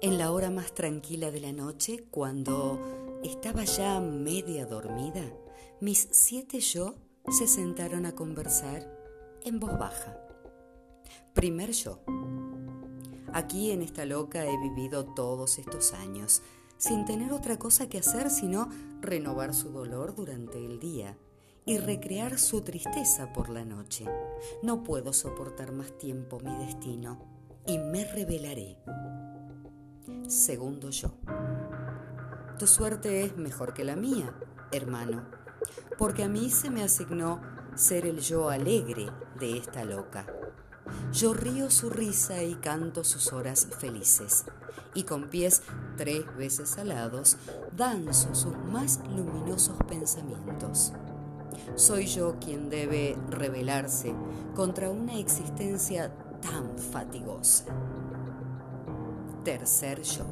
En la hora más tranquila de la noche, cuando estaba ya media dormida, mis siete yo se sentaron a conversar en voz baja. Primer yo. Aquí en esta loca he vivido todos estos años, sin tener otra cosa que hacer sino renovar su dolor durante el día y recrear su tristeza por la noche. No puedo soportar más tiempo mi destino y me revelaré segundo yo. Tu suerte es mejor que la mía, hermano, porque a mí se me asignó ser el yo alegre de esta loca. Yo río su risa y canto sus horas felices, y con pies tres veces alados danzo sus más luminosos pensamientos. Soy yo quien debe rebelarse contra una existencia tan fatigosa tercer yo.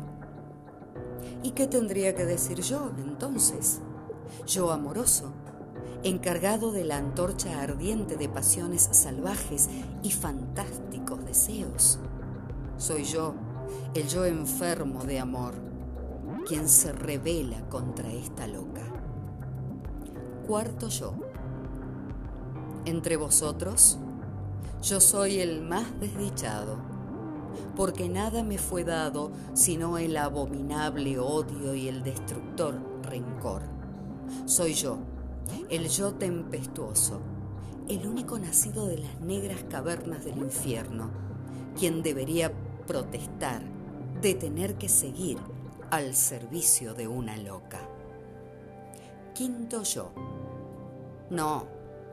¿Y qué tendría que decir yo entonces? Yo amoroso, encargado de la antorcha ardiente de pasiones salvajes y fantásticos deseos. Soy yo, el yo enfermo de amor, quien se revela contra esta loca. Cuarto yo. Entre vosotros, yo soy el más desdichado porque nada me fue dado sino el abominable odio y el destructor rencor. Soy yo, el yo tempestuoso, el único nacido de las negras cavernas del infierno, quien debería protestar de tener que seguir al servicio de una loca. Quinto yo. No,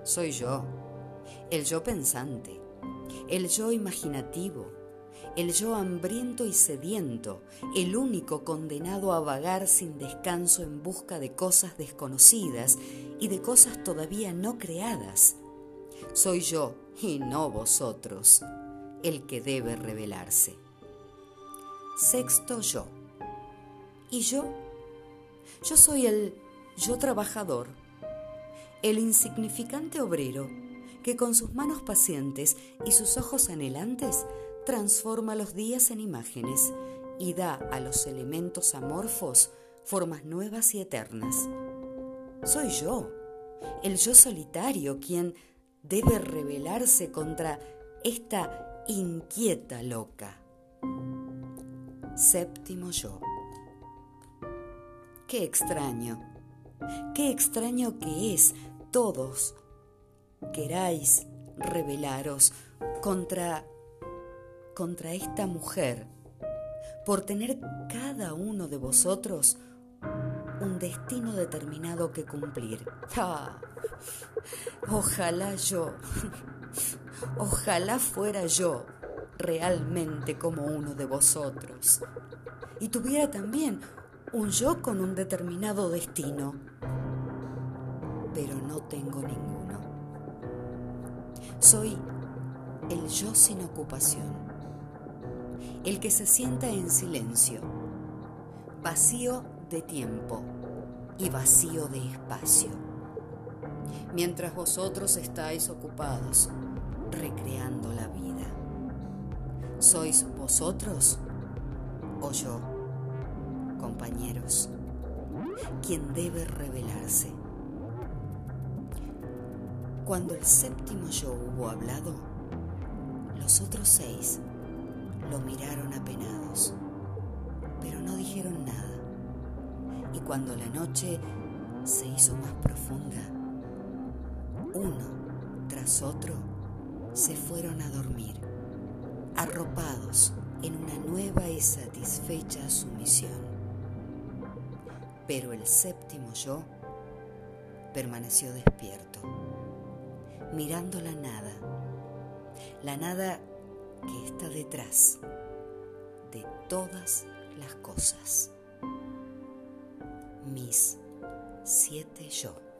soy yo, el yo pensante, el yo imaginativo, el yo hambriento y sediento, el único condenado a vagar sin descanso en busca de cosas desconocidas y de cosas todavía no creadas. Soy yo, y no vosotros, el que debe revelarse. Sexto yo. ¿Y yo? Yo soy el yo trabajador, el insignificante obrero que con sus manos pacientes y sus ojos anhelantes transforma los días en imágenes y da a los elementos amorfos formas nuevas y eternas. Soy yo, el yo solitario, quien debe rebelarse contra esta inquieta loca. Séptimo yo. Qué extraño, qué extraño que es todos queráis rebelaros contra contra esta mujer por tener cada uno de vosotros un destino determinado que cumplir. Ah, ojalá yo, ojalá fuera yo realmente como uno de vosotros y tuviera también un yo con un determinado destino. Pero no tengo ninguno. Soy el yo sin ocupación el que se sienta en silencio, vacío de tiempo y vacío de espacio, mientras vosotros estáis ocupados recreando la vida. ¿Sois vosotros o yo, compañeros, quien debe revelarse? Cuando el séptimo yo hubo hablado, los otros seis lo miraron apenados, pero no dijeron nada. Y cuando la noche se hizo más profunda, uno tras otro se fueron a dormir, arropados en una nueva y satisfecha sumisión. Pero el séptimo yo permaneció despierto, mirando la nada, la nada que está detrás de todas las cosas. Mis siete yo.